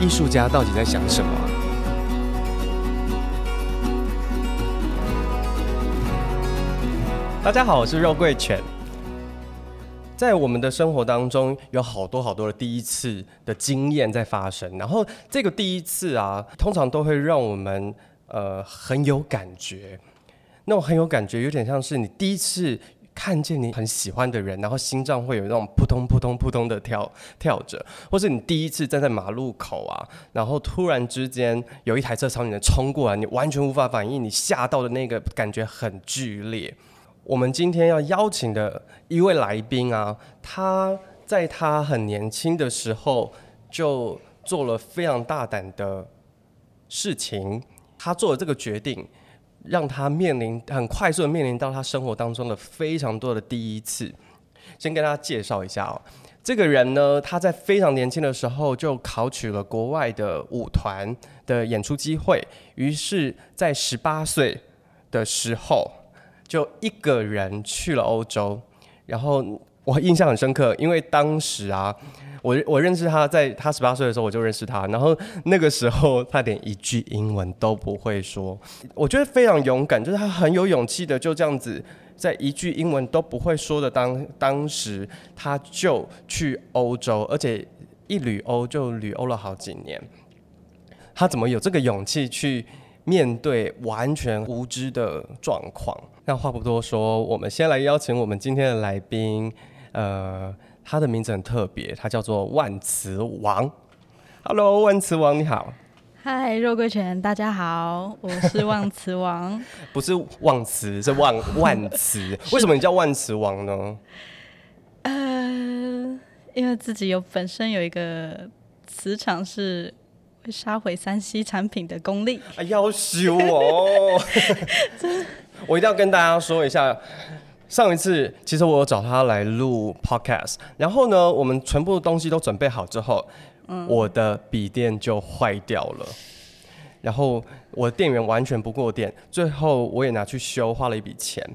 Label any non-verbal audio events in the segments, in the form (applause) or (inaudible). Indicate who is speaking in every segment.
Speaker 1: 艺术家到底在想什么？大家好，我是肉桂犬。在我们的生活当中，有好多好多的第一次的经验在发生，然后这个第一次啊，通常都会让我们呃很有感觉，那种很有感觉，有点像是你第一次看见你很喜欢的人，然后心脏会有那种扑通扑通扑通的跳跳着，或是你第一次站在马路口啊，然后突然之间有一台车朝你的冲过来，你完全无法反应，你吓到的那个感觉很剧烈。我们今天要邀请的一位来宾啊，他在他很年轻的时候就做了非常大胆的事情，他做了这个决定，让他面临很快速的面临到他生活当中的非常多的第一次。先跟大家介绍一下哦，这个人呢，他在非常年轻的时候就考取了国外的舞团的演出机会，于是，在十八岁的时候。就一个人去了欧洲，然后我印象很深刻，因为当时啊，我我认识他在他十八岁的时候我就认识他，然后那个时候他连一句英文都不会说，我觉得非常勇敢，就是他很有勇气的就这样子在一句英文都不会说的当当时他就去欧洲，而且一旅欧就旅欧了好几年，他怎么有这个勇气去面对完全无知的状况？那话不多说，我们先来邀请我们今天的来宾。呃，他的名字很特别，他叫做万磁王。Hello，万磁王你好。
Speaker 2: 嗨，肉桂犬，大家好，我是万磁王。(laughs)
Speaker 1: 不是忘词，是万万磁。(laughs) 为什么你叫万磁王呢？
Speaker 2: 呃，因为自己有本身有一个磁场是会杀毁三 C 产品的功力。
Speaker 1: 啊，要修哦。(laughs) 我一定要跟大家说一下，上一次其实我有找他来录 podcast，然后呢，我们全部东西都准备好之后，我的笔电就坏掉了，然后我的电源完全不过电，最后我也拿去修，花了一笔钱。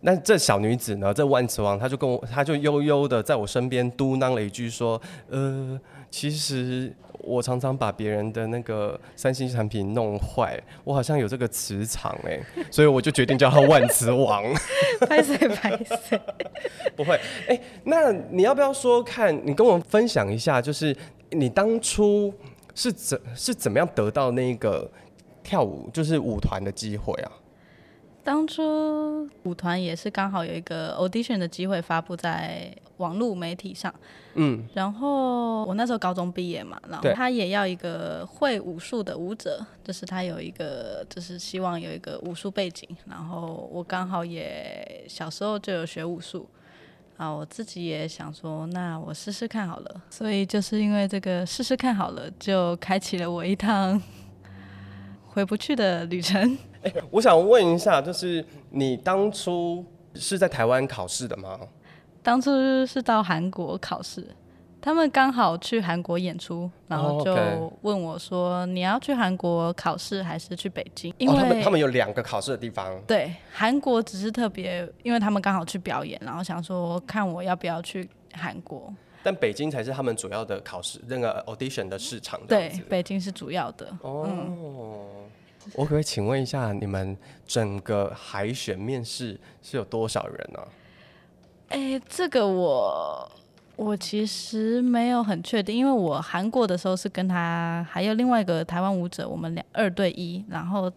Speaker 1: 那这小女子呢，这万磁王，她就跟我，她就悠悠的在我身边嘟囔了一句说：“呃，其实。”我常常把别人的那个三星产品弄坏，我好像有这个磁场哎，所以我就决定叫他万磁王。
Speaker 2: 拍谁拍谁？(laughs)
Speaker 1: 不会哎，那你要不要说看？你跟我分享一下，就是你当初是怎是怎么样得到那个跳舞就是舞团的机会啊？
Speaker 2: 当初舞团也是刚好有一个 audition 的机会发布在网络媒体上，嗯，然后我那时候高中毕业嘛，然后他也要一个会武术的舞者，就是他有一个就是希望有一个武术背景，然后我刚好也小时候就有学武术，啊，我自己也想说，那我试试看好了，所以就是因为这个试试看好了，就开启了我一趟回不去的旅程。
Speaker 1: 欸，我想问一下，就是你当初是在台湾考试的吗？
Speaker 2: 当初是到韩国考试，他们刚好去韩国演出，然后就问我说：“你要去韩国考试还是去北京？”因为、哦、他们
Speaker 1: 他们有两个考试的地方。
Speaker 2: 对，韩国只是特别，因为他们刚好去表演，然后想说看我要不要去韩国。
Speaker 1: 但北京才是他们主要的考试，那个 audition 的市场。
Speaker 2: 对，北京是主要的。
Speaker 1: 哦。嗯我可不可以请问一下，你们整个海选面试是有多少人呢？
Speaker 2: 哎、欸，这个我我其实没有很确定，因为我韩国的时候是跟他还有另外一个台湾舞者，我们两二对一，然后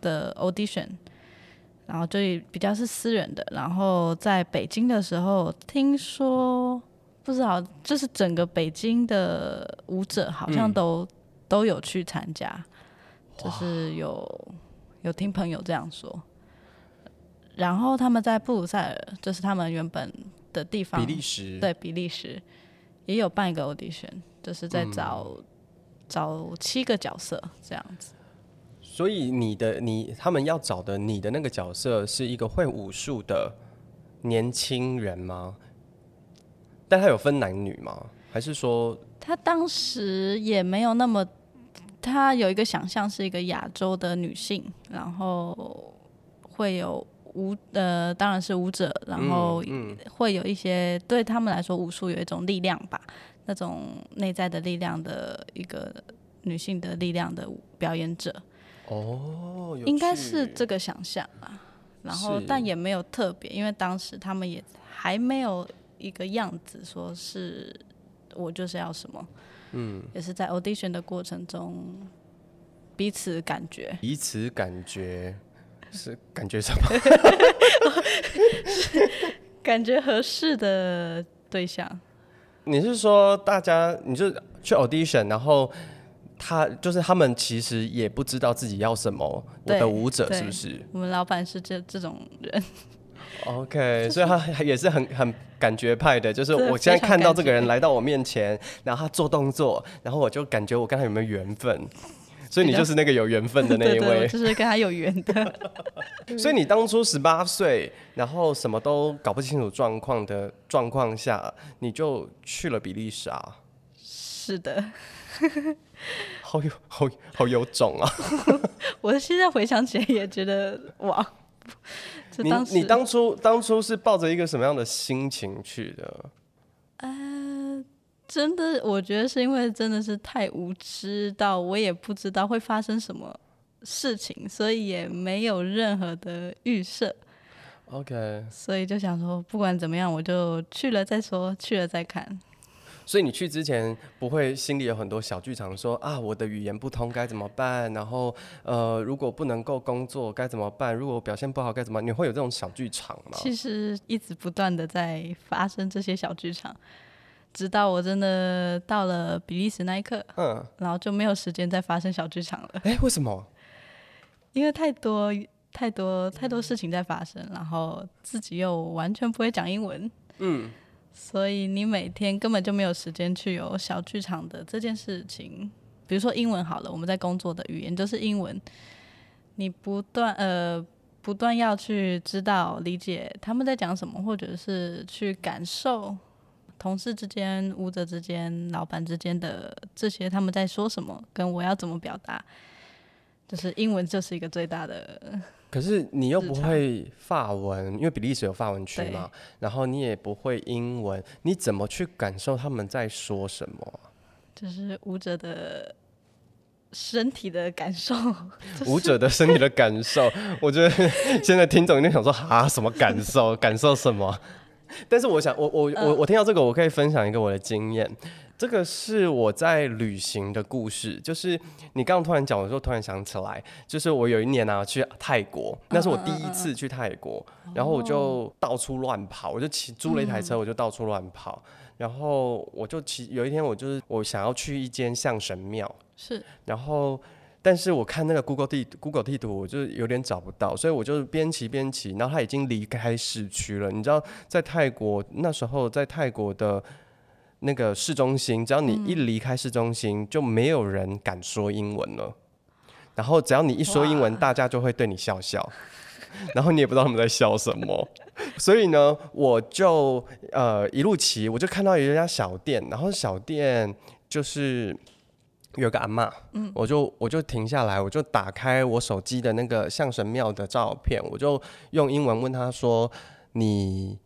Speaker 2: 的 audition，然后就比较是私人的。然后在北京的时候，听说不知道，就是整个北京的舞者好像都、嗯、都有去参加。就是有有听朋友这样说，然后他们在布鲁塞尔，就是他们原本的地方，
Speaker 1: 比利时，
Speaker 2: 对，比利时也有办一个 audition，就是在找找七个角色这样子。
Speaker 1: 所以你的你他们要找的你的那个角色是一个会武术的年轻人吗？但他有分男女吗？还是说
Speaker 2: 他当时也没有那么，他有一个想象是一个亚洲的女性，然后会有舞呃，当然是舞者，然后会有一些对他们来说武术有一种力量吧，那种内在的力量的一个女性的力量的表演者。
Speaker 1: 哦，
Speaker 2: 应该是这个想象啊，然后但也没有特别，因为当时他们也还没有一个样子，说是我就是要什么，嗯，也是在 audition 的过程中彼此感觉，
Speaker 1: 彼此感觉 (laughs) 是感觉什么？(laughs)
Speaker 2: 感觉合适的对象。
Speaker 1: 你是说大家，你就去 audition，然后？他就是他们，其实也不知道自己要什么。我的舞者是不是？
Speaker 2: 我们老板是这这种人。
Speaker 1: OK，所以他也是很很感觉派的。就是我现在看到这个人来到我面前，(laughs) 然后他做动作，然后我就感觉我跟他有没有缘分。所以你就是那个有缘分的那一位，
Speaker 2: 对对，就是跟他有缘的。(laughs)
Speaker 1: 所以你当初十八岁，然后什么都搞不清楚状况的状况下，你就去了比利时啊？
Speaker 2: 是的。(laughs)
Speaker 1: 好有好好有种啊！
Speaker 2: 我现在回想起来也觉得哇，
Speaker 1: 你你当初当初是抱着一个什么样的心情去的？
Speaker 2: 呃，真的，我觉得是因为真的是太无知到我也不知道会发生什么事情，所以也没有任何的预设。
Speaker 1: OK，
Speaker 2: 所以就想说，不管怎么样，我就去了再说，去了再看。
Speaker 1: 所以你去之前不会心里有很多小剧场，说啊，我的语言不通该怎么办？然后呃，如果不能够工作该怎么办？如果表现不好该怎么办？你会有这种小剧场吗？
Speaker 2: 其实一直不断的在发生这些小剧场，直到我真的到了比利时那一刻，嗯，然后就没有时间再发生小剧场了。(laughs)
Speaker 1: 哎，为什么？
Speaker 2: 因为太多太多太多事情在发生，然后自己又完全不会讲英文，嗯。所以你每天根本就没有时间去有小剧场的这件事情，比如说英文好了，我们在工作的语言就是英文，你不断呃不断要去知道理解他们在讲什么，或者是去感受同事之间、舞者之间、老板之间的这些他们在说什么，跟我要怎么表达，就是英文就是一个最大的。
Speaker 1: 可是你又不会法文，因为比利时有法文区嘛，然后你也不会英文，你怎么去感受他们在说什么？
Speaker 2: 就是舞者的身体的感受。(laughs)
Speaker 1: 舞者的身体的感受，我觉得现在听众一定想说 (laughs) 啊，什么感受？感受什么？但是我想，我我我我听到这个，我可以分享一个我的经验。这个是我在旅行的故事，就是你刚刚突然讲的时候，突然想起来，就是我有一年啊去泰国，那是我第一次去泰国，然后我就到处乱跑，我就骑租了一台车，我就到处乱跑，然后我就骑，有一天我就是我想要去一间象神庙，
Speaker 2: 是，
Speaker 1: 然后但是我看那个 Google 地 Google 地图，我就有点找不到，所以我就边骑边骑，然后他已经离开市区了，你知道在泰国那时候在泰国的。那个市中心，只要你一离开市中心，嗯，就没有人敢说英文了。然后只要你一说英文，大家就会对你笑笑，(laughs) 然后你也不知道他们在笑什么。所以呢，我就呃一路骑，我就看到有一家小店，然后小店就是有个阿嬷，嗯，我就我就停下来，我就打开我手机的那个象神庙的照片，我就用英文问他说：“你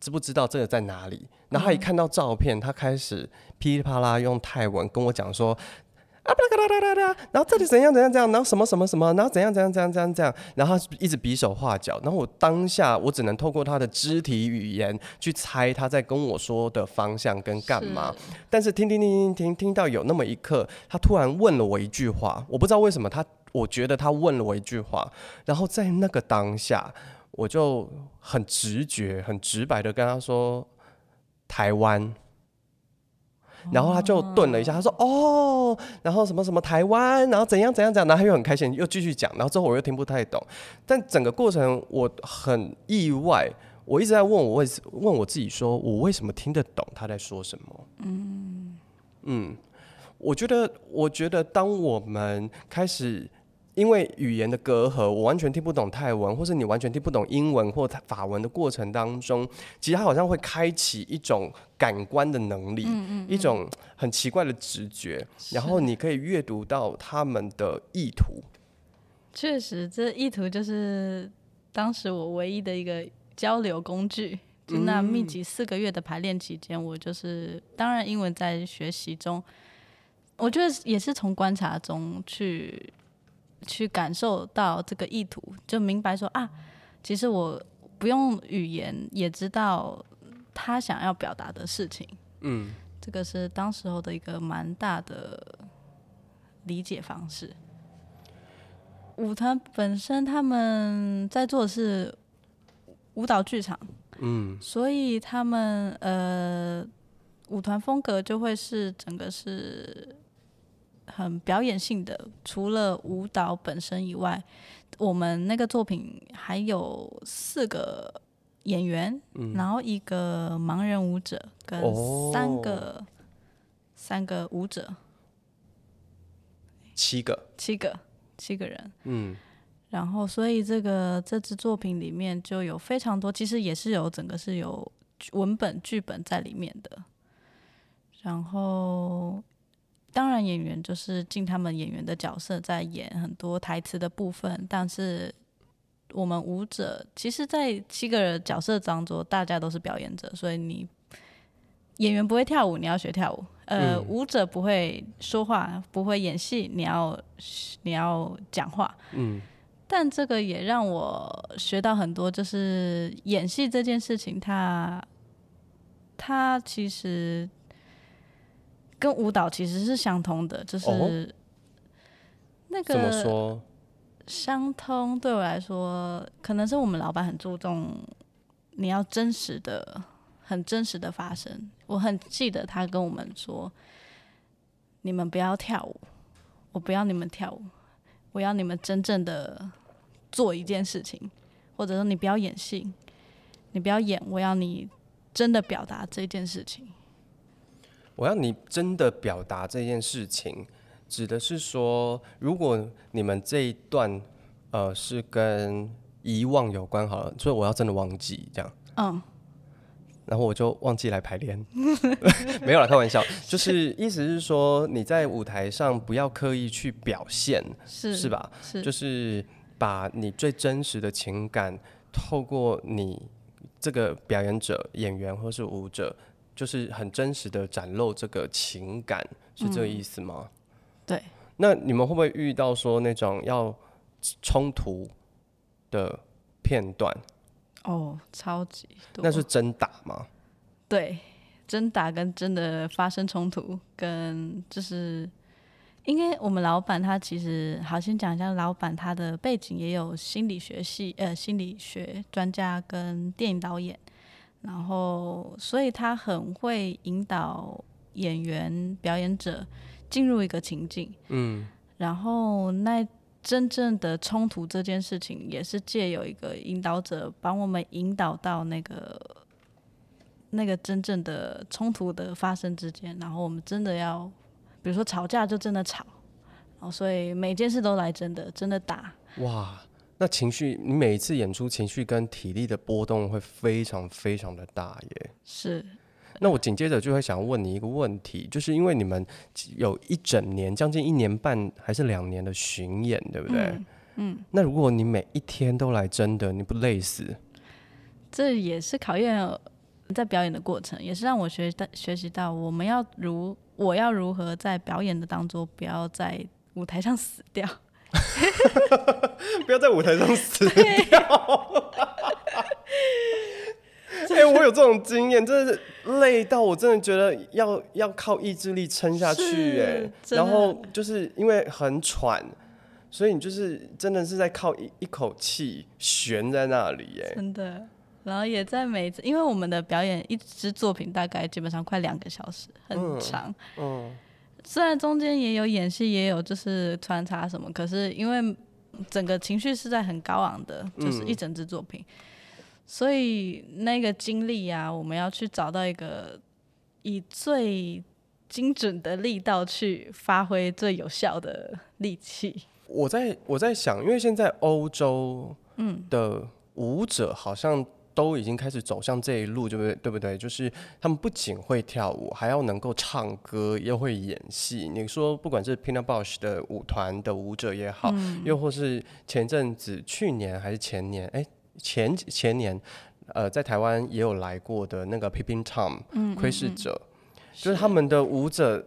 Speaker 1: 知不知道这个在哪里？”然后他一看到照片，他开始噼里啪啦用泰文跟我讲说啊，然后这里怎样怎样怎样，然后什么什么什么，然后怎样怎样怎样怎样怎样，然后他一直比手画脚，然后我当下我只能透过他的肢体语言去猜他在跟我说的方向跟干嘛。但是听听听听听听到有那么一刻，他突然问了我一句话，我不知道为什么他，我觉得他问了我一句话，然后在那个当下，我就很直觉、很直白的跟他说。台湾，然后他就顿了一下，他说：“哦，然后什么什么台湾，然后怎样怎样怎样，然后他又很开心，又继续讲，然后之后我又听不太懂，但整个过程我很意外，我一直在问我为问我自己说，我为什么听得懂他在说什么？嗯嗯，我觉得，我觉得当我们开始。因为语言的隔阂，我完全听不懂泰文，或是你完全听不懂英文或法文的过程当中，其实它好像会开启一种感官的能力，嗯嗯嗯，一种很奇怪的直觉，然后你可以阅读到他们的意图。
Speaker 2: 确实，这意图就是当时我唯一的一个交流工具。就那密集四个月的排练期间，我就是当然英文在学习中，我觉得也是从观察中去。去感受到这个意图，就明白说啊，其实我不用语言也知道他想要表达的事情。嗯，这个是当时候的一个蛮大的理解方式。舞团本身他们在做的是舞蹈剧场，嗯，所以他们呃舞团风格就会是整个是。很表演性的，除了舞蹈本身以外，我们那个作品还有四个演员，嗯、然后一个盲人舞者跟三个、哦、三个舞者，
Speaker 1: 七个。
Speaker 2: 七个七个人，
Speaker 1: 嗯，
Speaker 2: 然后所以这个这支作品里面就有非常多，其实也是有整个是有文本剧本在里面的，然后。当然，演员就是尽他们演员的角色，在演很多台词的部分。但是我们舞者，其实，在七个角色当中，大家都是表演者，所以你演员不会跳舞，你要学跳舞；呃，嗯、舞者不会说话，不会演戏，你要你要讲话。嗯。但这个也让我学到很多，就是演戏这件事情它，它它其实。跟舞蹈其实是相通的，就是那个怎么说相通？对我来说，可能是我们老板很注重你要真实的、很真实的发生。我很记得他跟我们说：“你们不要跳舞，我不要你们跳舞，我要你们真正的做一件事情，或者说你不要演戏，你不要演，我要你真的表达这件事情。”
Speaker 1: 我要你真的表达这件事情，指的是说，如果你们这一段，呃，是跟遗忘有关好了，所以我要真的忘记这样。嗯。然后我就忘记来排练，(laughs) 没有了，开玩笑。就是意思是说，你在舞台上不要刻意去表现，是是吧？是。就是把你最真实的情感，透过你这个表演者、演员或是舞者。就是很真实的展露这个情感，是这个意思吗？嗯、
Speaker 2: 对。
Speaker 1: 那你们会不会遇到说那种要冲突的片段？
Speaker 2: 哦，超级多。
Speaker 1: 那是真打吗？
Speaker 2: 对，真打跟真的发生冲突，跟就是，因为我们老板他其实，好先讲一下，老板他的背景也有心理学系，呃，心理学专家跟电影导演。然后，所以他很会引导演员、表演者进入一个情境。嗯，然后那真正的冲突这件事情，也是借由一个引导者帮我们引导到那个那个真正的冲突的发生之间。然后我们真的要，比如说吵架就真的吵，然后所以每件事都来真的，真的打。
Speaker 1: 哇。那情绪，你每一次演出情绪跟体力的波动会非常非常的大耶。
Speaker 2: 是。
Speaker 1: 那我紧接着就会想问你一个问题，就是因为你们有一整年，将近一年半还是两年的巡演，对不对？嗯。嗯，那如果你每一天都来真的，你不累死？
Speaker 2: 这也是考验在表演的过程，也是让我学到学习到我们要如我要如何在表演的当中，不要在舞台上死掉。(laughs)
Speaker 1: 不要在舞台上死掉！(laughs) 哎，我有这种经验，真的是累到我真的觉得要要靠意志力撑下去哎。然后就是因为很喘，所以你就是真的是在靠一一口气悬在那里哎。
Speaker 2: 真的，然后也在每次，因为我们的表演一支作品大概基本上快两个小时，很长。嗯。嗯虽然中间也有演戏，也有就是穿插什么，可是因为整个情绪是在很高昂的，就是一整支作品，嗯、所以那个经历啊，我们要去找到一个以最精准的力道去发挥最有效的力气。
Speaker 1: 我在我在想，因为现在欧洲嗯的舞者好像都已经开始走向这一路，对不对？对不对？就是他们不仅会跳舞，还要能够唱歌，又会演戏。你说，不管是 Pina Bausch 的舞团的舞者也好，嗯、又或是前阵子去年还是前年，哎，前前年，呃，在台湾也有来过的那个 Peeping Tom，窥视者，就是他们的舞者。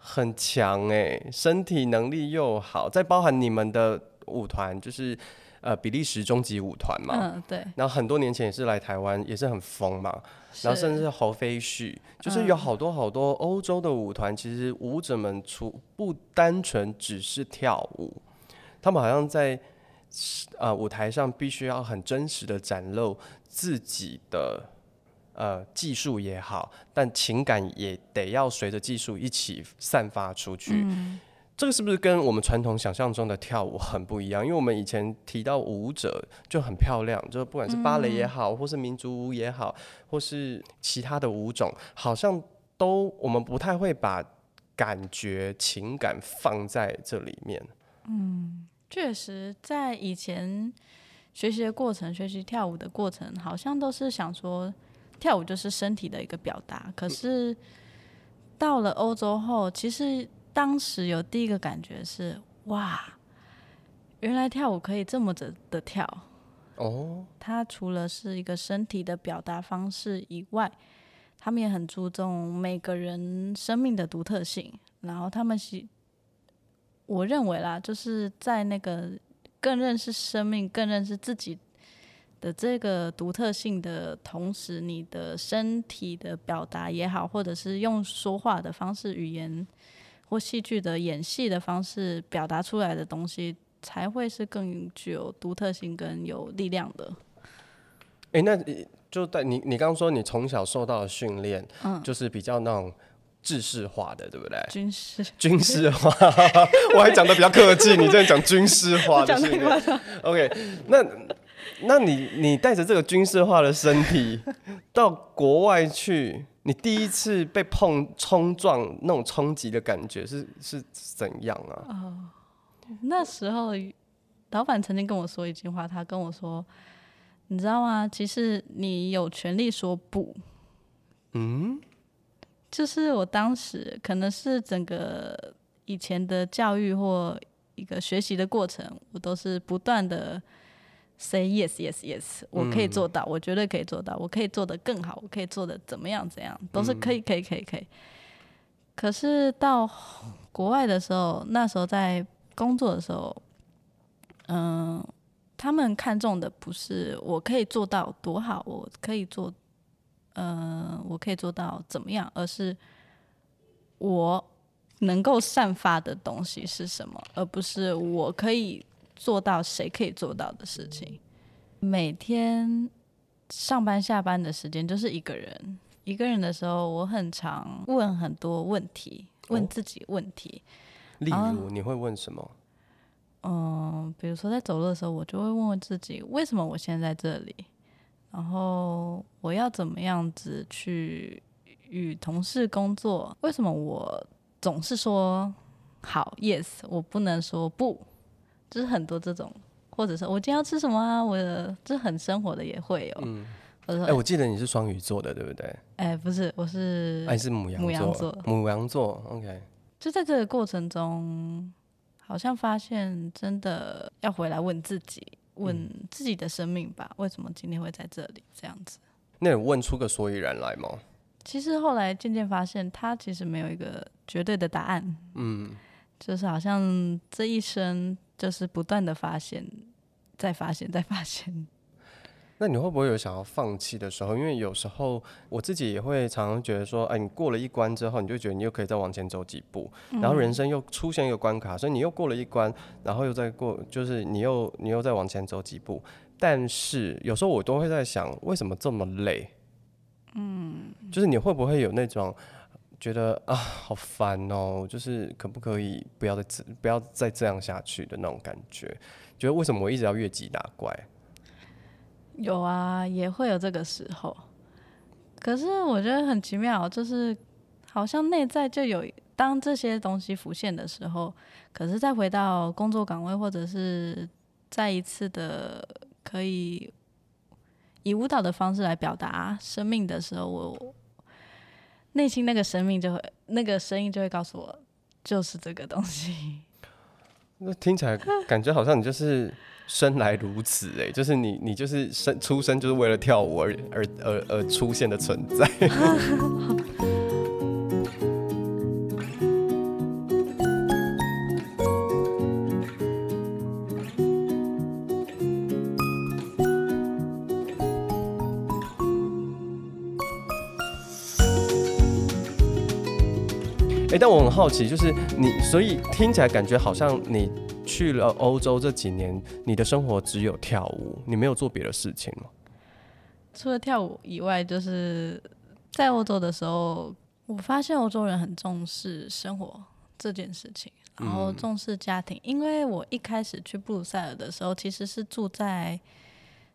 Speaker 1: 很强哎，身体能力又好，再包含你们的舞团，就是呃比利时终极舞团嘛，
Speaker 2: 嗯对，
Speaker 1: 然后很多年前也是来台湾，也是很疯嘛，然后甚至是侯飞旭，就是有好多好多欧洲的舞团，其实舞者们除不单纯只是跳舞，他们好像在呃舞台上必须要很真实的展露自己的。呃，技术也好，但情感也得要随着技术一起散发出去。嗯。这个是不是跟我们传统想象中的跳舞很不一样？因为我们以前提到舞者就很漂亮，就不管是芭蕾也好，或是民族舞也好，或是其他的舞种，好像都我们不太会把感觉、情感放在这里面。
Speaker 2: 嗯，确实，在以前学习的过程、学习跳舞的过程，好像都是想说。跳舞就是身体的一个表达，可是到了欧洲后，其实当时有第一个感觉是：哇，原来跳舞可以这么着的跳哦！它除了是一个身体的表达方式以外，他们也很注重每个人生命的独特性。然后他们是，我认为啦，就是在那个更认识生命、更认识自己。的这个独特性的同时，你的身体的表达也好，或者是用说话的方式、语言或戏剧的演戏的方式表达出来的东西，才会是更具有独特性跟有力量的。
Speaker 1: 哎、欸，那就在你你刚刚说你从小受到的训练，嗯，就是比较那种制式化的，对不对？
Speaker 2: 军事 (laughs)
Speaker 1: 军事化，(laughs) 我还讲的比较客气，你这样讲军事化的训练，OK，那。那你你带着这个军事化的身体 (laughs) 到国外去，你第一次被碰冲撞那种冲击的感觉是是怎样啊？
Speaker 2: 哦，那时候老板曾经跟我说一句话，他跟我说：“你知道吗？其实你有权利说不。”嗯，就是我当时可能是整个以前的教育或一个学习的过程，我都是不断的。Say yes, yes, yes，我可以做到，嗯，我绝对可以做到，我可以做得更好，我可以做得怎么样怎样，都是可以，可以，可以，可以。可是到国外的时候，那时候在工作的时候，嗯，他们看重的不是我可以做到多好，我可以做，嗯，我可以做到怎么样，而是我能够散发的东西是什么，而不是我可以。做到谁可以做到的事情。每天上班下班的时间就是一个人，一个人的时候，我很常问很多问题，问自己问题。
Speaker 1: 哦，例如，你会问什么？
Speaker 2: 嗯，比如说在走路的时候，我就会问问自己，为什么我现在在这里？然后我要怎么样子去与同事工作？为什么我总是说好，yes，我不能说不？就是很多这种，或者是我今天要吃什么啊？我的这很生活的也会有。嗯，哎、
Speaker 1: 欸，我记得你是双鱼座的，对不对？
Speaker 2: 哎、欸，不是，我是。哎、啊，
Speaker 1: 是母羊座。母羊座，OK。
Speaker 2: 就在这个过程中，好像发现真的要回来问自己，问自己的生命吧，为什么今天会在这里？这样子。
Speaker 1: 那你问出个所以然来吗？
Speaker 2: 其实后来渐渐发现，他其实没有一个绝对的答案。嗯，就是好像这一生。就是不断的发现，再发现，(laughs) 再发现。
Speaker 1: 那你会不会有想要放弃的时候？因为有时候我自己也会常常觉得说，哎，你过了一关之后，你就觉得你又可以再往前走几步，然后人生又出现一个关卡，所以你又过了一关，然后又再过，就是你又你又再往前走几步。但是有时候我都会在想，为什么这么累？嗯，就是你会不会有那种？觉得啊，(laughs) 好烦哦！就是可不可以不要再不要再这样下去的那种感觉？觉得为什么我一直要越级打怪？
Speaker 2: 有啊，也会有这个时候。可是我觉得很奇妙，就是好像内在就有，当这些东西浮现的时候，可是再回到工作岗位，或者是再一次的可以以舞蹈的方式来表达生命的时候，我内心那个生命就会，那个声音就会告诉我，就是这个东西。(laughs)
Speaker 1: 那听起来感觉好像你就是生来如此哎、就是你你就是生出生就是为了跳舞而而而而出现的存在。(laughs) 欸，但我很好奇，就是你，所以听起来感觉好像你去了欧洲这几年，你的生活只有跳舞，你没有做别的事情吗？
Speaker 2: 除了跳舞以外，就是在欧洲的时候，我发现欧洲人很重视生活这件事情，然后重视家庭。嗯、因为我一开始去布鲁塞尔的时候，其实是住在，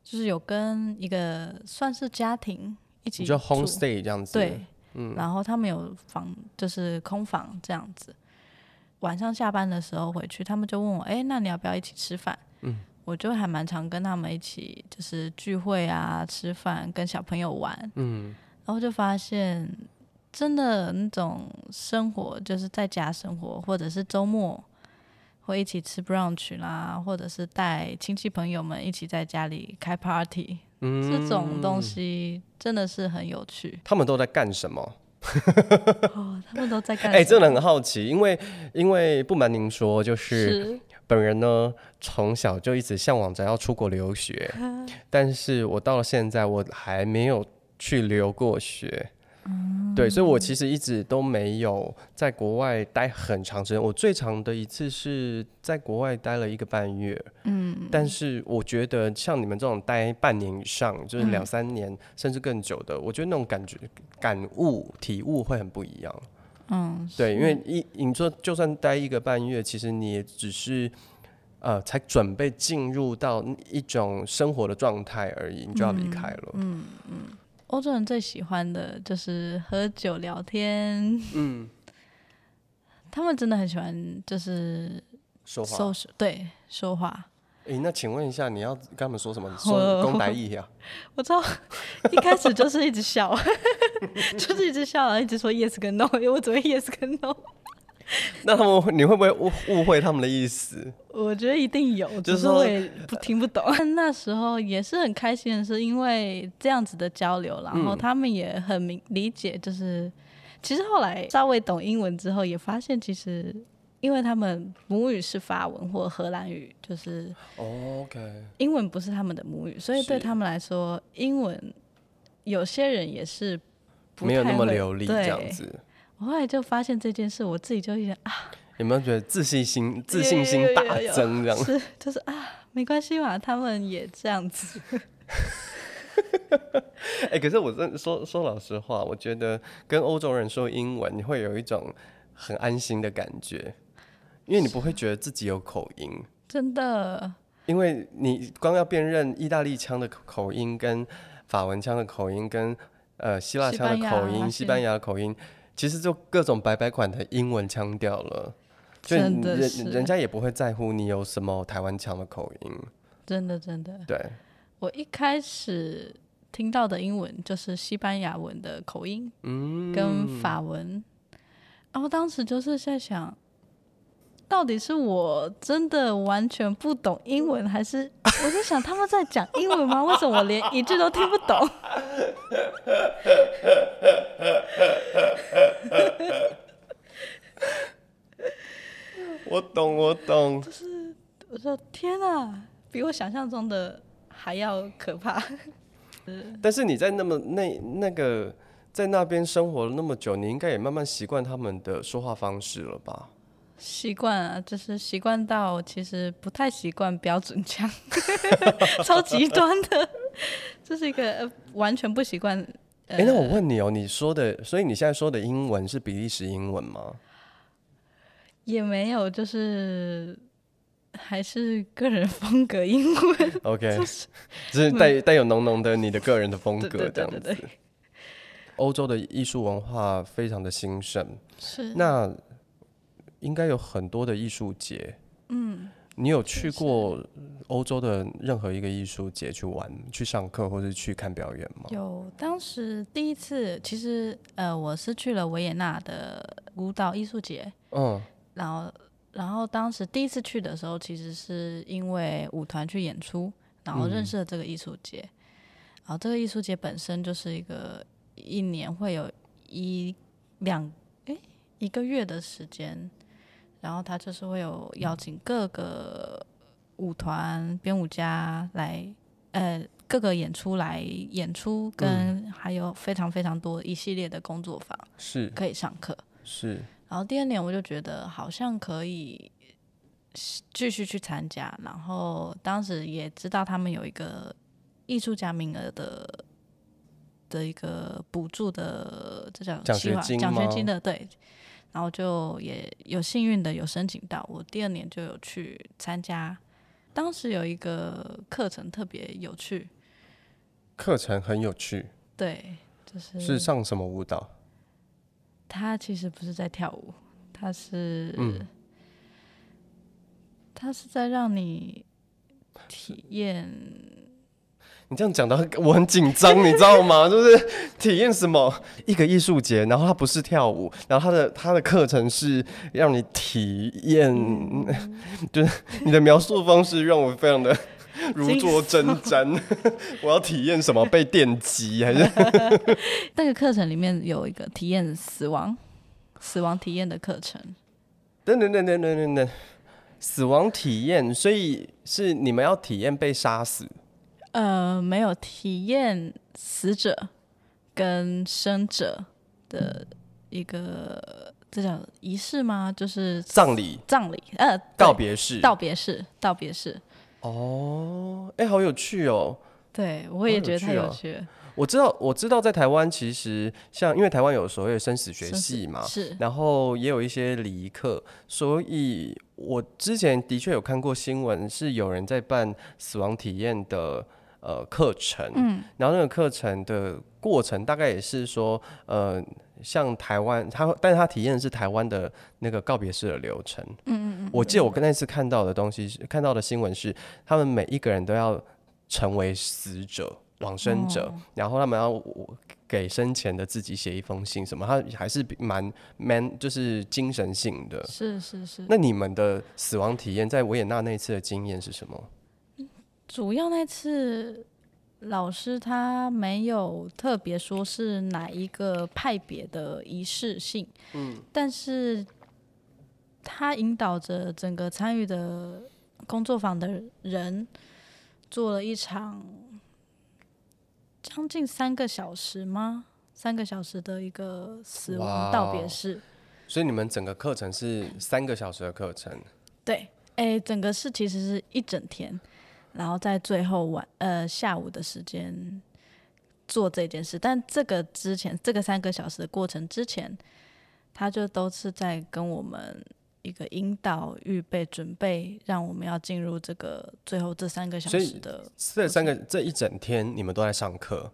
Speaker 2: 就是有跟一个算是家庭一起住，
Speaker 1: 就 homestay 这样子，
Speaker 2: 对。嗯，然后他们有房，就是空房这样子。晚上下班的时候回去，他们就问我：“哎，那你要不要一起吃饭？”嗯，我就还蛮常跟他们一起，就是聚会啊，吃饭，跟小朋友玩。嗯，然后就发现，真的那种生活，就是在家生活，或者是周末会一起吃 brunch 啦，或者是带亲戚朋友们一起在家里开 party。这种东西真的是很有趣。
Speaker 1: 他们都在干什么？
Speaker 2: 哦，他们都在干。(laughs) 哎、
Speaker 1: 欸，真的很好奇，因为因为不瞒您说，就是本人呢，从小就一直向往着要出国留学，(laughs) 但是我到了现在，我还没有去留过学。嗯、对，所以我其实一直都没有在国外待很长时间。我最长的一次是在国外待了一个半月。嗯，但是我觉得像你们这种待半年以上，就是两三年、嗯、甚至更久的，我觉得那种感觉、感悟、体悟会很不一样。嗯，对，因为一你说就算待一个半月，其实你也只是呃才准备进入到一种生活的状态而已，你就要离开了。嗯嗯。嗯欧洲人最喜欢的就是喝酒聊天，嗯，
Speaker 2: 他们真的很喜欢就是
Speaker 1: 说话，
Speaker 2: 对，说话。
Speaker 1: 诶、欸，那请问一下，你要跟他们说什么？说公台语呀？
Speaker 2: 我知道，(laughs) 一开始就是一直笑，(laughs) 就是一直笑，然后一直说 yes 跟 no，因为我只会 yes 跟 no。(laughs)
Speaker 1: 那他们你会不会误误会他们的意思？
Speaker 2: 我觉得一定有，就是说我也不听不懂。(laughs) 那时候也是很开心的是，因为这样子的交流，然后他们也很明理解。就是其实后来稍微懂英文之后，也发现其实因为他们母语是法文或荷兰语，就是
Speaker 1: OK，
Speaker 2: 英文不是他们的母语，所以对他们来说，英文有些人也是
Speaker 1: 没有那么流利这样子。
Speaker 2: 我后来就发现这件事，我自己就想啊，
Speaker 1: 有没有觉得自信心自信心大增这样？
Speaker 2: 是，就是啊，没关系嘛，他们也这样子。(laughs)
Speaker 1: 哎、欸，可是我真说说老实话，我觉得跟欧洲人说英文，你会有一种很安心的感觉，因为你不会觉得自己有口音，
Speaker 2: 真的。
Speaker 1: 因为你光要辨认意大利腔的口音，跟法文腔的口音，跟呃希腊腔的口音、西班牙的口音。其实就各种白白款的英文腔调了，就人人家也不会在乎你有什么台湾腔的口音。
Speaker 2: 真的真的。
Speaker 1: 对，
Speaker 2: 我一开始听到的英文就是西班牙文的口音，嗯，跟法文，然后当时就是在想，到底是我真的完全不懂英文，还是 (laughs) 我在想他们在讲英文吗？为什么我连一句都听不懂？
Speaker 1: 我懂，我懂。
Speaker 2: 就是我说天啊，比我想象中的还要可怕。(laughs)
Speaker 1: 但是你在那么那那个在那边生活了那么久，你应该也慢慢习惯他们的说话方式了吧？
Speaker 2: 习惯啊，就是习惯到其实不太习惯标准腔，(laughs) (laughs) 超极端的，这是一个呃完全不习惯。哎、
Speaker 1: 欸，那我问你哦，你说的，所以你现在说的英文是比利时英文吗？
Speaker 2: 也没有，就是还是个人风格英文。
Speaker 1: OK，(laughs) 就是带带有浓浓的你的个人的风格这样子。欧洲的艺术文化非常的兴盛，
Speaker 2: 是
Speaker 1: 那应该有很多的艺术节。嗯，你有去过欧洲的任何一个艺术节去玩、去上课或者去看表演吗？
Speaker 2: 有，当时第一次其实呃，我是去了维也纳的舞蹈艺术节。嗯，然后然后当时第一次去的时候，其实是因为舞团去演出，然后认识了这个艺术节。嗯然后这个艺术节本身就是一个一年会有一两诶一个月的时间，然后他就是会有邀请各个舞团编舞家来，呃各个演出来演出，跟还有非常非常多一系列的工作坊是可以上课
Speaker 1: 是。
Speaker 2: 然后第二年我就觉得好像可以继续去参加，然后当时也知道他们有一个。艺术家名额的的一个补助的，这叫
Speaker 1: 奖学金吗？
Speaker 2: 奖学金的对，然后就也有幸运的有申请到，我第二年就有去参加。当时有一个课程特别有趣，
Speaker 1: 课程很有趣，
Speaker 2: 对，就是
Speaker 1: 是上什么舞蹈？
Speaker 2: 他其实不是在跳舞，他是，嗯，他是在让你体验。
Speaker 1: 你这样讲的我很紧张，你知道吗？(laughs) 就是体验什么一个艺术节，然后它不是跳舞，然后它的它的课程是让你体验，嗯、(laughs) 就是你的描述方式让我非常的 (laughs) 如坐针毡。我要体验什么？被电击还是？
Speaker 2: 那个课程里面有一个体验死亡、死亡体验的课程。
Speaker 1: 等等等等等等等，死亡体验，所以是你们要体验被杀死。
Speaker 2: 呃，没有体验死者跟生者的一个这叫仪式吗？就是
Speaker 1: 葬礼，
Speaker 2: 葬礼，呃，
Speaker 1: 告别式，
Speaker 2: 道别式，道别式。
Speaker 1: 哦，哎、欸，好有趣哦！
Speaker 2: 对，我也觉得太有趣了。
Speaker 1: 哦、我知道，我知道，在台湾其实像，因为台湾有所谓的生死学系嘛，
Speaker 2: 是，
Speaker 1: 然后也有一些礼仪课，所以我之前的确有看过新闻，是有人在办死亡体验的。呃，课程，嗯，然后那个课程的过程大概也是说，呃，像台湾，他，但是他体验的是台湾的那个告别式的流程，嗯嗯，我记得我跟那次看到的东西是，看到的新闻是，他们每一个人都要成为死者、往生者，哦、然后他们要给生前的自己写一封信，什么，他还是蛮 man，就是精神性的，
Speaker 2: 是是是。
Speaker 1: 那你们的死亡体验在维也纳那次的经验是什么？
Speaker 2: 主要那次老师他没有特别说是哪一个派别的仪式性，嗯，但是他引导着整个参与的工作坊的人做了一场将近三个小时吗？三个小时的一个死亡道别式。
Speaker 1: 所以你们整个课程是三个小时的课程？
Speaker 2: 对，哎、欸，整个是其实是一整天。然后在最后晚呃下午的时间做这件事，但这个之前这个三个小时的过程之前，他就都是在跟我们一个引导、预备、准备，让我们要进入这个最后这三个小时的。
Speaker 1: 这三个这一整天你们都在上课，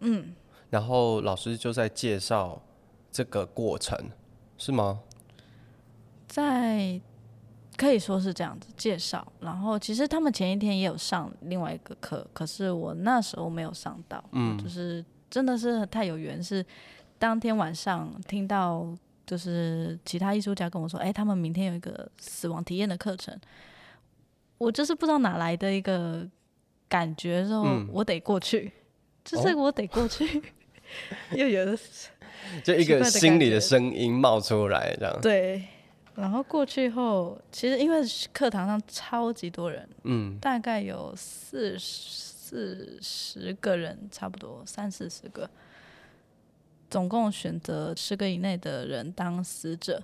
Speaker 2: 嗯，
Speaker 1: 然后老师就在介绍这个过程，是吗？
Speaker 2: 在。可以说是这样子介绍，然后其实他们前一天也有上另外一个课，可是我那时候没有上到，嗯，就是真的是太有缘，是当天晚上听到就是其他艺术家跟我说，哎，他们明天有一个死亡体验的课程，我就是不知道哪来的一个感觉，说我得过去，嗯、就是我得过去，(laughs) 哦、又有的
Speaker 1: 就一个心里的声音冒出来，这样
Speaker 2: 对。然后过去后，其实因为课堂上超级多人，嗯，大概有四四十个人，差不多三四十个，总共选择十个以内的人当死者。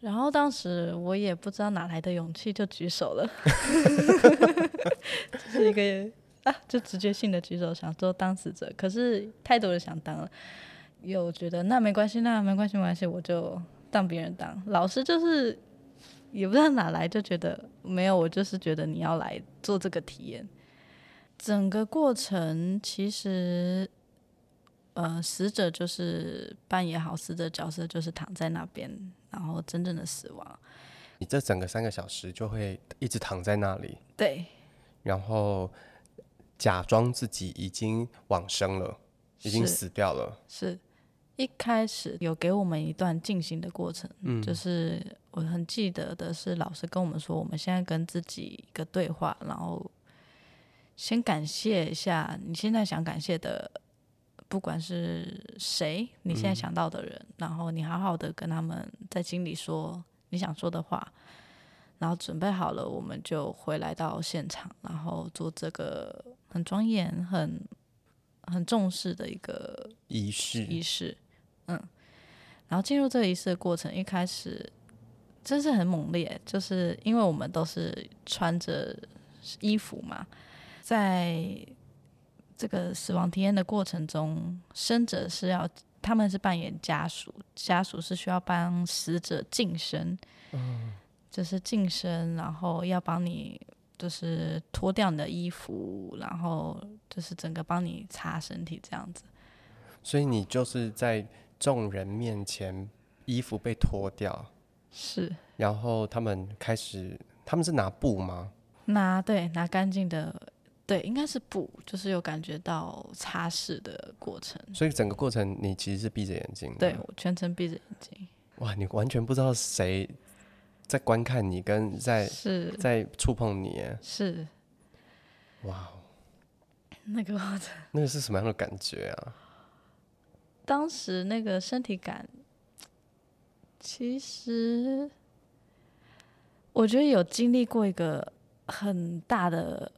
Speaker 2: 然后当时我也不知道哪来的勇气，就举手了，(laughs) 就是一个啊，就直接性的举手，想做当死者。可是太多人想当了，又觉得那没关系，那没关系，没关系，我就。让别人当老师，就是也不知道哪来，就觉得没有，我就是觉得你要来做这个体验。整个过程其实呃，死者就是扮演好死者角色，就是躺在那边，然后真正的死亡。
Speaker 1: 你这整个三个小时就会一直躺在那里，
Speaker 2: 对，
Speaker 1: 然后假装自己已经往生了，已经死掉了。
Speaker 2: 是，一开始有给我们一段进行的过程，嗯，就是我很记得的是老师跟我们说，我们现在跟自己一个对话，然后先感谢一下你现在想感谢的。不管是谁，你现在想到的人，嗯，然后你好好的跟他们在心里说你想说的话，然后准备好了，我们就回来到现场，然后做这个很庄严、很很重视的一个仪式。仪式，嗯，然后进入这个仪式的过程，一开始真是很猛烈，就是因为我们都是穿着衣服嘛，在。这个死亡体验的过程中，生者是要，他们是扮演家属，家属是需要帮死者净身，嗯，就是净身，然后要帮你，就是脱掉你的衣服，然后就是整个帮你擦身体这样子。
Speaker 1: 所以你就是在众人面前，衣服被脱掉，
Speaker 2: 是，
Speaker 1: 然后他们开始，他们是拿布吗？
Speaker 2: 拿，对，拿干净的。对，应该是布，就是有感觉到擦拭的过程。
Speaker 1: 所以整个过程你其实是闭着眼睛的。
Speaker 2: 对，我全程闭着眼睛。
Speaker 1: 哇，你完全不知道谁在观看你，跟在
Speaker 2: 是
Speaker 1: 在触碰你。
Speaker 2: 是。
Speaker 1: 哇，(laughs)
Speaker 2: 那个
Speaker 1: 那个是什么样的感觉啊？
Speaker 2: 当时那个身体感，其实我觉得有经历过一个很大的。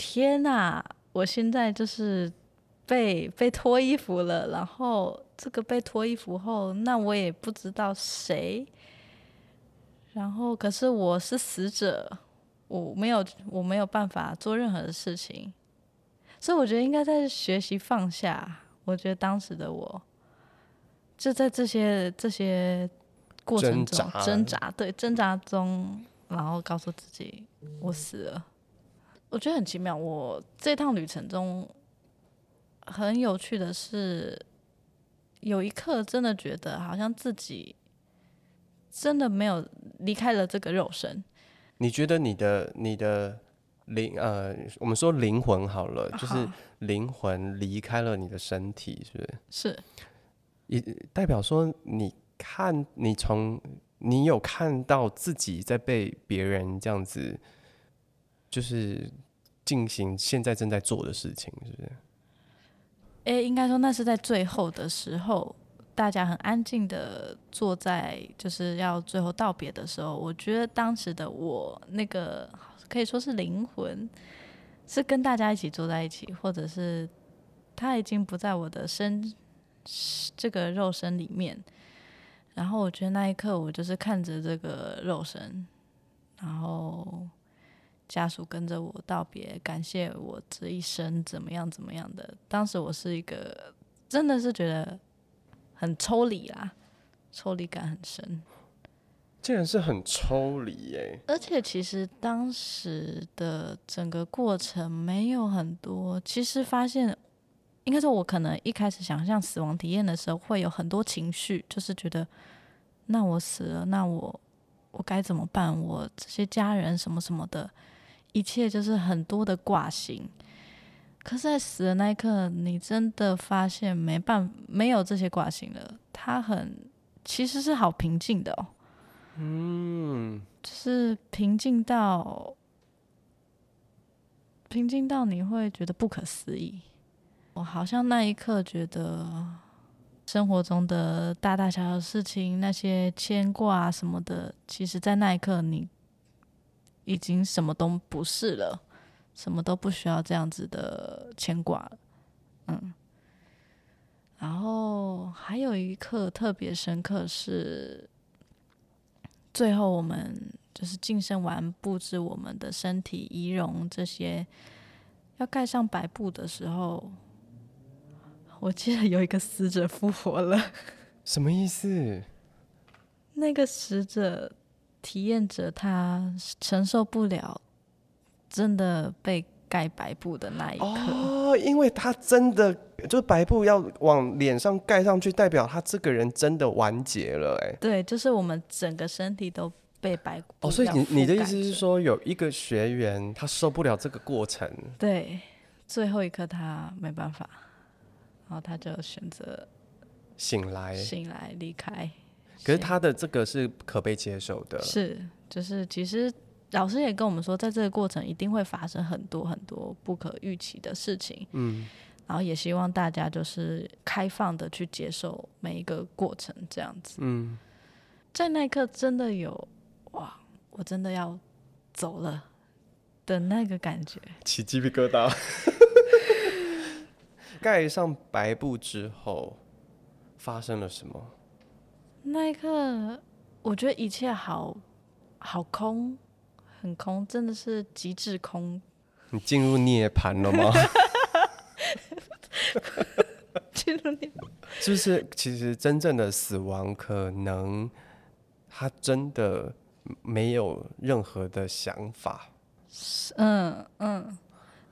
Speaker 2: 天呐！我现在就是被被脱衣服了，然后这个被脱衣服后，那我也不知道谁。然后可是我是死者，我没有我没有办法做任何的事情，所以我觉得应该在学习放下。我觉得当时的我，就在这些这些过程中挣扎，对，挣扎中，然后告诉自己，我死了。我觉得很奇妙。我这趟旅程中很有趣的是，有一刻真的觉得好像自己真的没有离开了这个肉身。
Speaker 1: 你觉得你的你的灵呃，我们说灵魂好了，就是灵魂离开了你的身体，是不是？
Speaker 2: 是。
Speaker 1: 也代表说，你看你从你有看到自己在被别人这样子。就是进行现在正在做的事情，是不是？
Speaker 2: 哎、欸，应该说那是在最后的时候，大家很安静的坐在，就是要最后道别的时候。我觉得当时的我，那个可以说是灵魂，是跟大家一起坐在一起，或者是他已经不在我的身这个肉身里面。然后我觉得那一刻，我就是看着这个肉身，然后。家属跟着我道别，感谢我这一生怎么样怎么样的。当时我是一个，真的是觉得很抽离啦，抽离感很深。
Speaker 1: 竟然是很抽离耶！
Speaker 2: 而且其实当时的整个过程没有很多，其实发现，应该说我可能一开始想象死亡体验的时候会有很多情绪，就是觉得，那我死了，那我我该怎么办？我这些家人什么什么的。一切就是很多的挂心，可是，在死的那一刻，你真的发现没办没有这些挂心了。他很其实是好平静的哦，嗯，就是平静到平静到你会觉得不可思议。我好像那一刻觉得生活中的大大小小事情，那些牵挂什么的，其实在那一刻你。已经什么都不是了，什么都不需要这样子的牵挂了，嗯。然后还有一刻特别深刻是，最后我们就是净身完，布置我们的身体仪容这些，要盖上白布的时候，我记得有一个死者复活了。(laughs)
Speaker 1: 什么意思？
Speaker 2: 那个死者。体验者他承受不了，真的被盖白布的那一刻。
Speaker 1: 哦，因为他真的就是白布要往脸上盖上去，代表他这个人真的完结了，哎。
Speaker 2: 对，就是我们整个身体都被白布。
Speaker 1: 哦，所以你你的意思是说，有一个学员他受不了这个过程，
Speaker 2: 对，最后一刻他没办法，然后他就选择
Speaker 1: 醒来，
Speaker 2: 醒来离开。
Speaker 1: 可是他的这个是可被接受的，
Speaker 2: 是，就是其实老师也跟我们说，在这个过程一定会发生很多很多不可预期的事情，嗯，然后也希望大家就是开放的去接受每一个过程，这样子，嗯，在那一刻真的有哇，我真的要走了的那个感觉，
Speaker 1: 起鸡皮疙瘩。(laughs) 盖上白布之后发生了什么？
Speaker 2: 那一刻，我觉得一切好好空，很空，真的是极致空。
Speaker 1: 你进入涅槃了
Speaker 2: 吗？(laughs) (laughs)
Speaker 1: 就是其实真正的死亡，可能他真的没有任何的想法。
Speaker 2: 嗯嗯，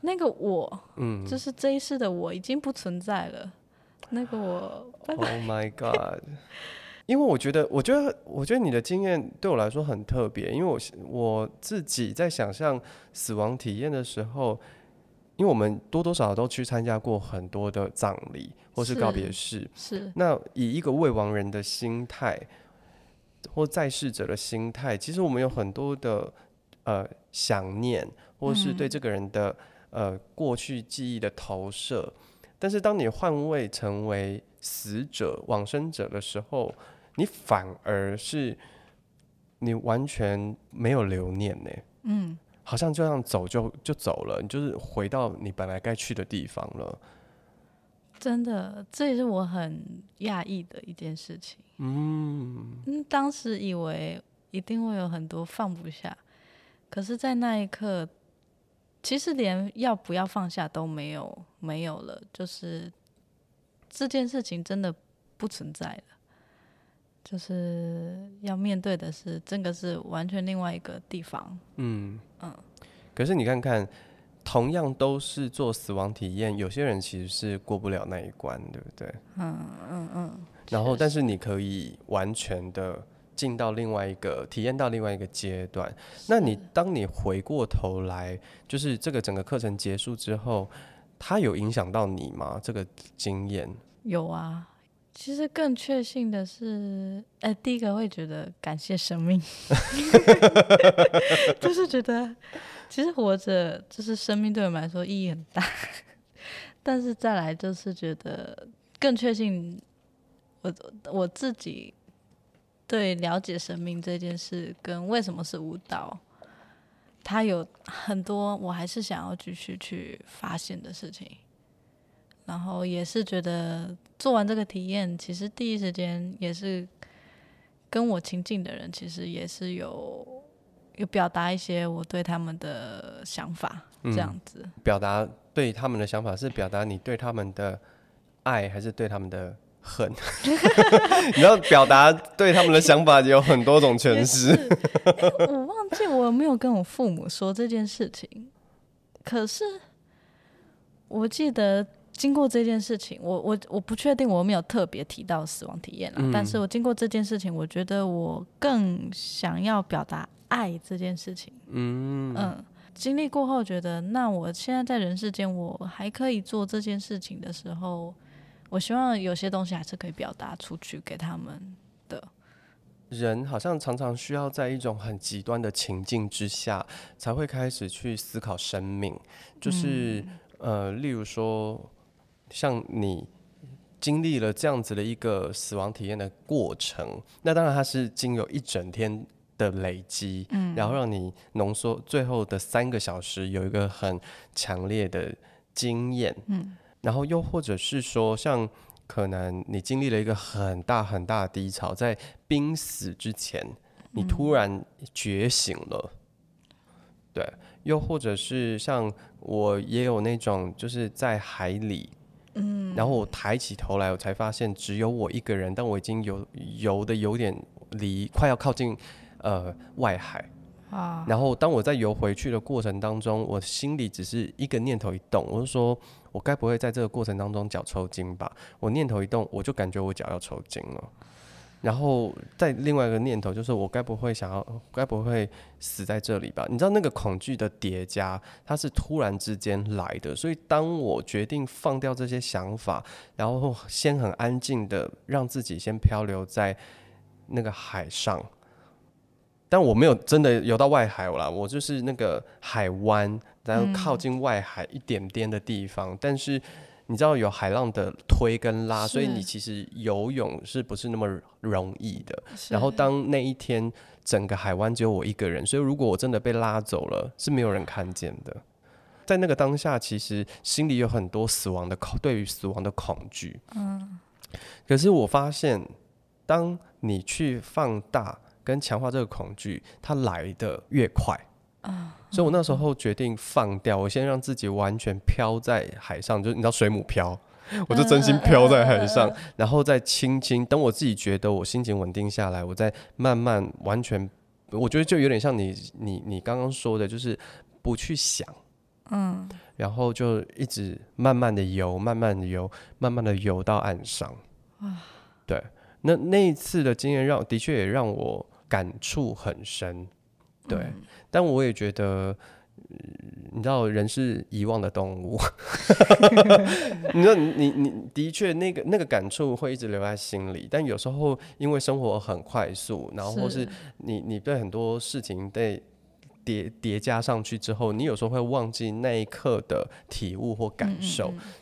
Speaker 2: 那个我，嗯，就是这一世的我已经不存在了。那个我
Speaker 1: ，Oh my God。因为我觉得，我觉得，我觉得你的经验对我来说很特别。因为我我自己在想象死亡体验的时候，因为我们多多少少都去参加过很多的葬礼或是告别式，
Speaker 2: 是。
Speaker 1: 那以一个未亡人的心态或在世者的心态，其实我们有很多的呃想念，或是对这个人的、嗯、呃过去记忆的投射。但是当你换位成为死者、往生者的时候，你反而是你完全没有留念呢，嗯，好像就这样走就就走了，你就是回到你本来该去的地方了。
Speaker 2: 真的，这也是我很讶异的一件事情。嗯，嗯，当时以为一定会有很多放不下，可是，在那一刻，其实连要不要放下都没有，没有了，就是这件事情真的不存在了。就是要面对的是，这个是完全另外一个地方。嗯嗯。
Speaker 1: 可是你看看，同样都是做死亡体验，有些人其实是过不了那一关，对不对？嗯嗯嗯。然后，但是你可以完全的进到另外一个体验到另外一个阶段。那你当你回过头来，就是这个整个课程结束之后，它有影响到你吗？这个经验？
Speaker 2: 有啊。其实更确信的是，哎、欸，第一个会觉得感谢生命，(laughs) 就是觉得其实活着就是生命对我们来说意义很大。(laughs) 但是再来就是觉得更确信我我自己对了解生命这件事跟为什么是舞蹈，它有很多我还是想要继续去发现的事情。然后也是觉得做完这个体验，其实第一时间也是跟我亲近的人，其实也是有有表达一些我对他们的想法，这样子。嗯，
Speaker 1: 表达对他们的想法是表达你对他们的爱，还是对他们的恨？(laughs) 你要表达对他们的想法有很多种诠释。(laughs)
Speaker 2: 我忘记我有没有跟我父母说这件事情，可是我记得。经过这件事情，我我我不确定我有没有特别提到死亡体验了，嗯，但是我经过这件事情，我觉得我更想要表达爱这件事情。嗯嗯，经历过后，觉得那我现在在人世间，我还可以做这件事情的时候，我希望有些东西还是可以表达出去给他们的。
Speaker 1: 人好像常常需要在一种很极端的情境之下，才会开始去思考生命，就是，嗯，呃，例如说。像你经历了这样子的一个死亡体验的过程，那当然它是经由一整天的累积，嗯，然后让你浓缩最后的三个小时有一个很强烈的经验，嗯，然后又或者是说，像可能你经历了一个很大很大的低潮，在濒死之前，你突然觉醒了，对，又或者是像我也有那种就是在海里。嗯，然后我抬起头来，我才发现只有我一个人，但我已经游游的有点离快要靠近呃外海，
Speaker 2: 啊，
Speaker 1: 然后当我在游回去的过程当中，我心里只是一个念头一动，我就说，我该不会在这个过程当中脚抽筋吧？我念头一动，我就感觉我脚要抽筋了。然后再另外一个念头就是，我该不会想要，该不会死在这里吧？你知道那个恐惧的叠加，它是突然之间来的。所以当我决定放掉这些想法，然后先很安静的让自己先漂流在那个海上，但我没有真的游到外海了，我就是那个海湾，然后靠近外海一点点的地方，但是。你知道有海浪的推跟拉，所以你其实游泳是不是那么容易的？然后当那一天整个海湾只有我一个人，所以如果我真的被拉走了，是没有人看见的。在那个当下，其实心里有很多死亡的恐，对于死亡的恐惧。嗯。可是我发现，当你去放大跟强化这个恐惧，它来的越快。所以，我那时候决定放掉，我先让自己完全飘在海上，就是你知道水母漂，我就真心飘在海上，然后再轻轻等我自己觉得我心情稳定下来，我再慢慢完全，我觉得就有点像你你你刚刚说的，就是不去想，嗯，然后就一直慢慢的游，慢慢的游，慢慢的游到岸上，对，那那一次的经验让的确也让我感触很深。对，嗯、但我也觉得，你知道，人是遗忘的动物。(laughs) 你知道，你你你的确那个那个感触会一直留在心里，但有时候因为生活很快速，然后或是你你对很多事情被叠叠加上去之后，你有时候会忘记那一刻的体悟或感受。嗯嗯嗯，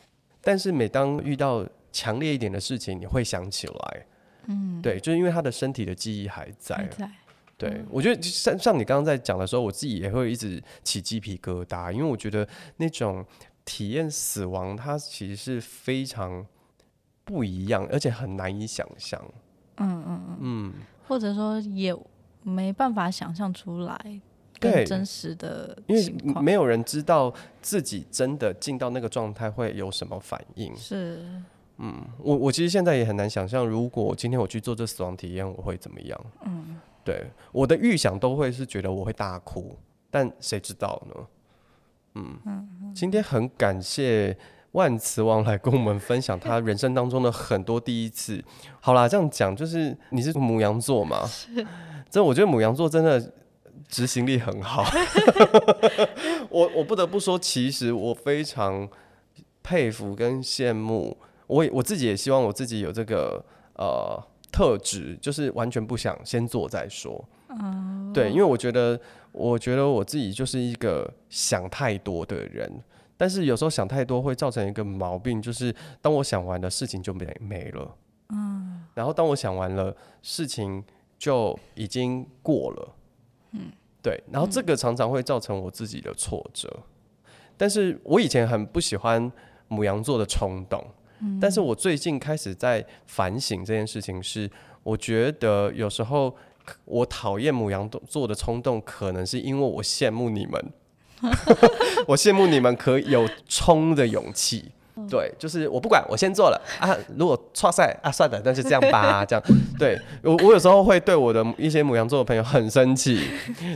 Speaker 1: 但是每当遇到强烈一点的事情，你会想起来。嗯，对，就是因为他的身体的记忆还在。还在对，嗯、我觉得像像你刚刚在讲的时候，我自己也会一直起鸡皮疙瘩，因为我觉得那种体验死亡，它其实是非常不一样，而且很难以想象。嗯嗯嗯，嗯
Speaker 2: 或者说也没办法想象出来更真实的，
Speaker 1: 因为没有人知道自己真的进到那个状态会有什么反应。
Speaker 2: 是，
Speaker 1: 嗯，我我其实现在也很难想象，如果今天我去做这死亡体验，我会怎么样？嗯。对，我的预想都会是觉得我会大哭，但谁知道呢？嗯，今天很感谢万磁王来跟我们分享他人生当中的很多第一次。(laughs) 好啦，这样讲就是你是母羊座嘛？是。这我觉得母羊座真的执行力很好。(laughs) 我我不得不说，其实我非常佩服跟羡慕。我也我自己也希望我自己有这个呃。特质就是完全不想先做再说。对，因为我觉得，我觉得我自己就是一个想太多的人，但是有时候想太多会造成一个毛病，就是当我想完了，事情就没没了，嗯，然后当我想完了，事情就已经过了，嗯，对，然后这个常常会造成我自己的挫折，但是我以前很不喜欢母羊座的冲动。但是我最近开始在反省这件事情，是我觉得有时候我讨厌母羊座的冲动，可能是因为我羡慕你们，(laughs) 我羡慕你们可以有冲的勇气。对，就是我不管，我先做了啊。如果错赛啊，算了，那就这样吧。(laughs) 这样，对我我有时候会对我的一些母羊座的朋友很生气，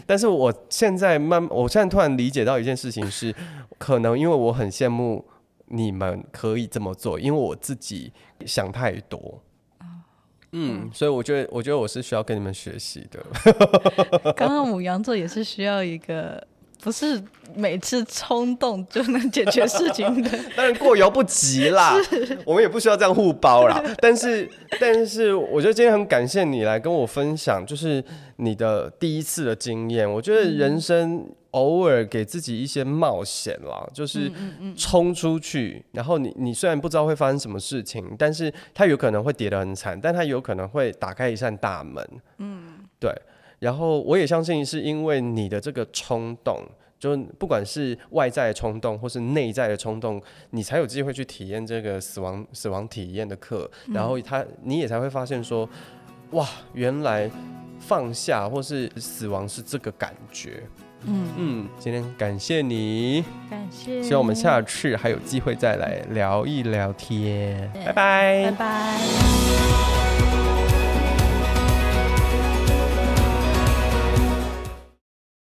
Speaker 1: 但是我现在慢，我现在突然理解到一件事情是，可能因为我很羡慕。你们可以这么做，因为我自己想太多。嗯，所以我觉得，我觉得我是需要跟你们学习的。(laughs)
Speaker 2: 刚刚母羊座也是需要一个，不是每次冲动就能解决事情的。(laughs)
Speaker 1: 当然过犹不及啦，我们也不需要这样互包啦。但是，但是，我觉得今天很感谢你来跟我分享，就是你的第一次的经验。我觉得人生。偶尔给自己一些冒险啦，就是冲出去，然后你你虽然不知道会发生什么事情，但是它有可能会跌得很惨，但它有可能会打开一扇大门。嗯，对。然后我也相信是因为你的这个冲动，就不管是外在的冲动或是内在的冲动，你才有机会去体验这个死亡死亡体验的课，然后他你也才会发现说，哇，原来放下或是死亡是这个感觉。嗯嗯，今天感谢你，
Speaker 2: 感谢，
Speaker 1: 希望我们下次还有机会再来聊一聊天，对拜拜，
Speaker 2: 拜拜。